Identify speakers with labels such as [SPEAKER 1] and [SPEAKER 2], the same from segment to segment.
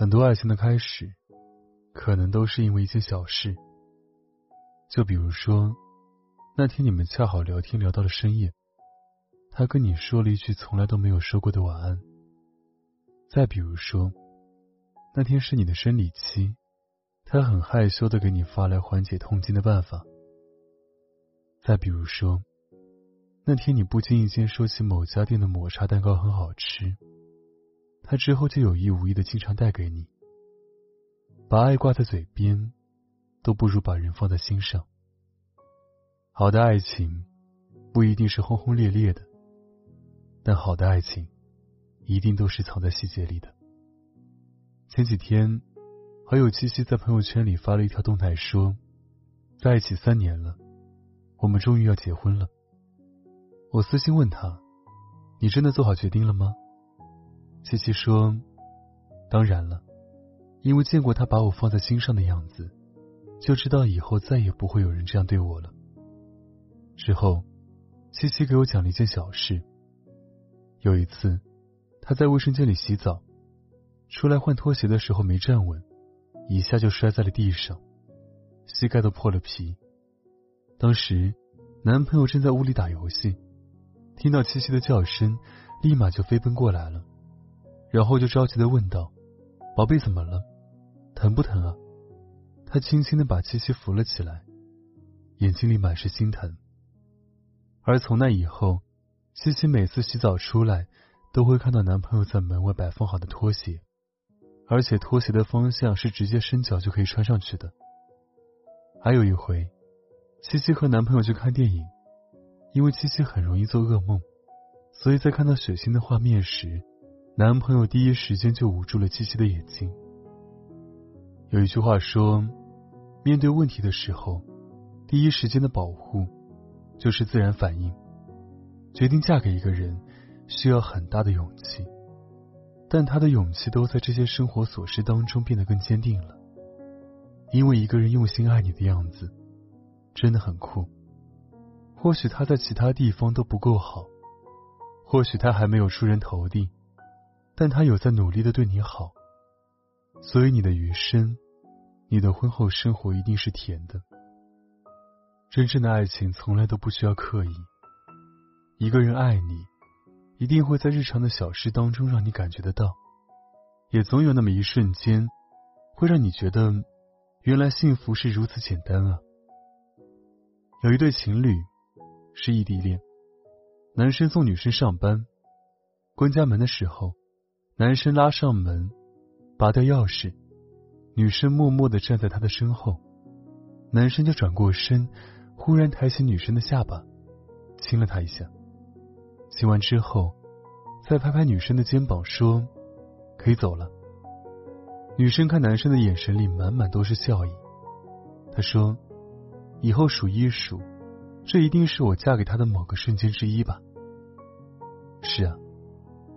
[SPEAKER 1] 很多爱情的开始，可能都是因为一件小事。就比如说，那天你们恰好聊天聊到了深夜，他跟你说了一句从来都没有说过的晚安。再比如说，那天是你的生理期，他很害羞的给你发来缓解痛经的办法。再比如说，那天你不经意间说起某家店的抹茶蛋糕很好吃。他之后就有意无意的经常带给你。把爱挂在嘴边，都不如把人放在心上。好的爱情，不一定是轰轰烈烈的，但好的爱情，一定都是藏在细节里的。前几天，好友七夕在朋友圈里发了一条动态，说，在一起三年了，我们终于要结婚了。我私信问他，你真的做好决定了吗？七七说：“当然了，因为见过他把我放在心上的样子，就知道以后再也不会有人这样对我了。”之后，七七给我讲了一件小事。有一次，他在卫生间里洗澡，出来换拖鞋的时候没站稳，一下就摔在了地上，膝盖都破了皮。当时，男朋友正在屋里打游戏，听到七七的叫声，立马就飞奔过来了。然后就着急的问道：“宝贝，怎么了？疼不疼啊？”他轻轻的把七七扶了起来，眼睛里满是心疼。而从那以后，七七每次洗澡出来，都会看到男朋友在门外摆放好的拖鞋，而且拖鞋的方向是直接伸脚就可以穿上去的。还有一回，七七和男朋友去看电影，因为七七很容易做噩梦，所以在看到血腥的画面时。男朋友第一时间就捂住了七七的眼睛。有一句话说，面对问题的时候，第一时间的保护就是自然反应。决定嫁给一个人需要很大的勇气，但他的勇气都在这些生活琐事当中变得更坚定了。因为一个人用心爱你的样子真的很酷。或许他在其他地方都不够好，或许他还没有出人头地。但他有在努力的对你好，所以你的余生，你的婚后生活一定是甜的。真正的爱情从来都不需要刻意，一个人爱你，一定会在日常的小事当中让你感觉得到，也总有那么一瞬间，会让你觉得，原来幸福是如此简单啊。有一对情侣，是异地恋，男生送女生上班，关家门的时候。男生拉上门，拔掉钥匙，女生默默的站在他的身后，男生就转过身，忽然抬起女生的下巴，亲了她一下。亲完之后，再拍拍女生的肩膀说：“可以走了。”女生看男生的眼神里满满都是笑意，他说：“以后数一数，这一定是我嫁给他的某个瞬间之一吧。”是啊。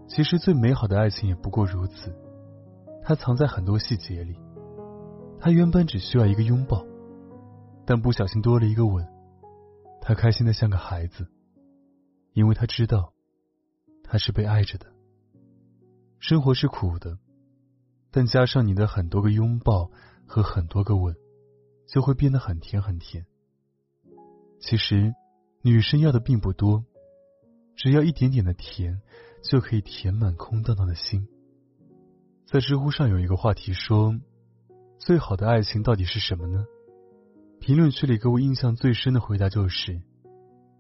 [SPEAKER 1] 其实最美好的爱情也不过如此，它藏在很多细节里。他原本只需要一个拥抱，但不小心多了一个吻，他开心的像个孩子，因为他知道他是被爱着的。生活是苦的，但加上你的很多个拥抱和很多个吻，就会变得很甜很甜。其实，女生要的并不多，只要一点点的甜。就可以填满空荡荡的心。在知乎上有一个话题说：“最好的爱情到底是什么呢？”评论区里给我印象最深的回答就是：“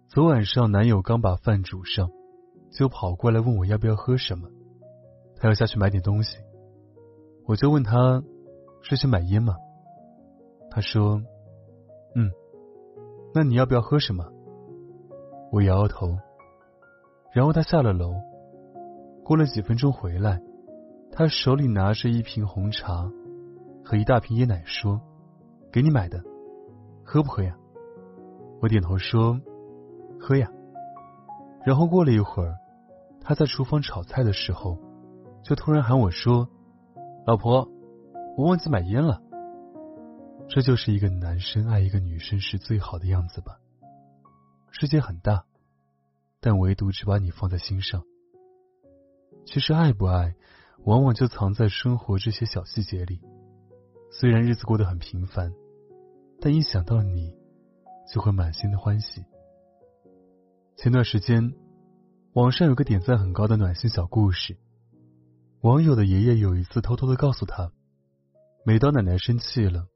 [SPEAKER 1] 昨晚上男友刚把饭煮上，就跑过来问我要不要喝什么，他要下去买点东西，我就问他是去买烟吗？他说：“嗯，那你要不要喝什么？”我摇摇头。然后他下了楼，过了几分钟回来，他手里拿着一瓶红茶和一大瓶椰奶，说：“给你买的，喝不喝呀？”我点头说：“喝呀。”然后过了一会儿，他在厨房炒菜的时候，就突然喊我说：“老婆，我忘记买烟了。”这就是一个男生爱一个女生时最好的样子吧。世界很大。但唯独只把你放在心上。其实爱不爱，往往就藏在生活这些小细节里。虽然日子过得很平凡，但一想到你，就会满心的欢喜。前段时间，网上有个点赞很高的暖心小故事。网友的爷爷有一次偷偷的告诉他，每当奶奶生气了，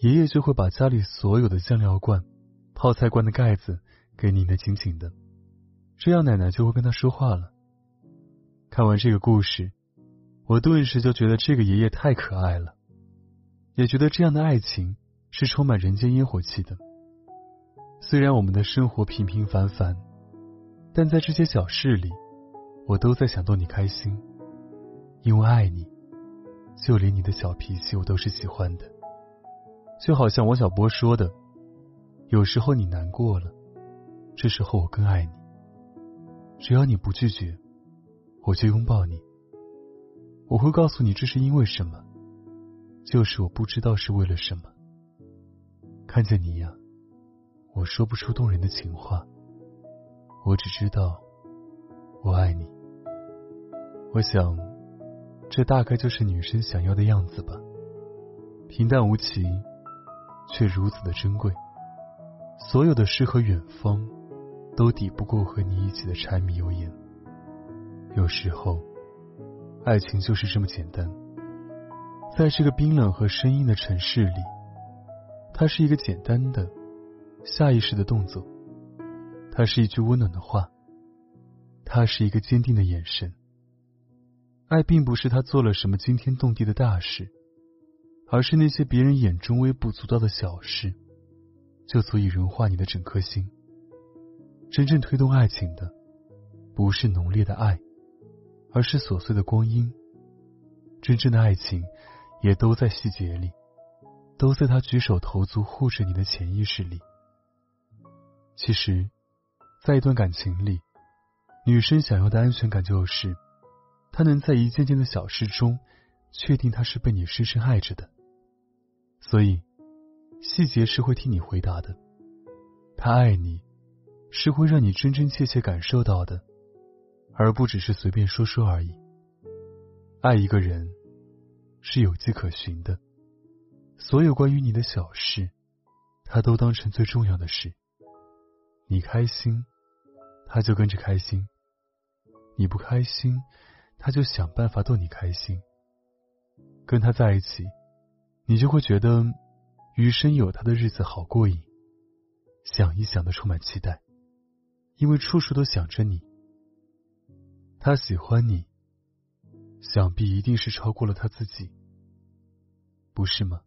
[SPEAKER 1] 爷爷就会把家里所有的酱料罐、泡菜罐的盖子给拧得紧紧的。这样奶奶就会跟他说话了。看完这个故事，我顿时就觉得这个爷爷太可爱了，也觉得这样的爱情是充满人间烟火气的。虽然我们的生活平平凡凡，但在这些小事里，我都在想逗你开心，因为爱你，就连你的小脾气我都是喜欢的。就好像王小波说的：“有时候你难过了，这时候我更爱你。”只要你不拒绝，我就拥抱你。我会告诉你这是因为什么，就是我不知道是为了什么。看见你呀，我说不出动人的情话，我只知道我爱你。我想，这大概就是女生想要的样子吧。平淡无奇，却如此的珍贵。所有的诗和远方。都抵不过和你一起的柴米油盐。有时候，爱情就是这么简单。在这个冰冷和生硬的城市里，它是一个简单的、下意识的动作，它是一句温暖的话，它是一个坚定的眼神。爱并不是他做了什么惊天动地的大事，而是那些别人眼中微不足道的小事，就足以融化你的整颗心。真正推动爱情的，不是浓烈的爱，而是琐碎的光阴。真正的爱情，也都在细节里，都在他举手投足护着你的潜意识里。其实，在一段感情里，女生想要的安全感就是，她能在一件件的小事中，确定他是被你深深爱着的。所以，细节是会替你回答的。他爱你。是会让你真真切切感受到的，而不只是随便说说而已。爱一个人是有迹可循的，所有关于你的小事，他都当成最重要的事。你开心，他就跟着开心；你不开心，他就想办法逗你开心。跟他在一起，你就会觉得余生有他的日子好过瘾，想一想都充满期待。因为处处都想着你，他喜欢你，想必一定是超过了他自己，不是吗？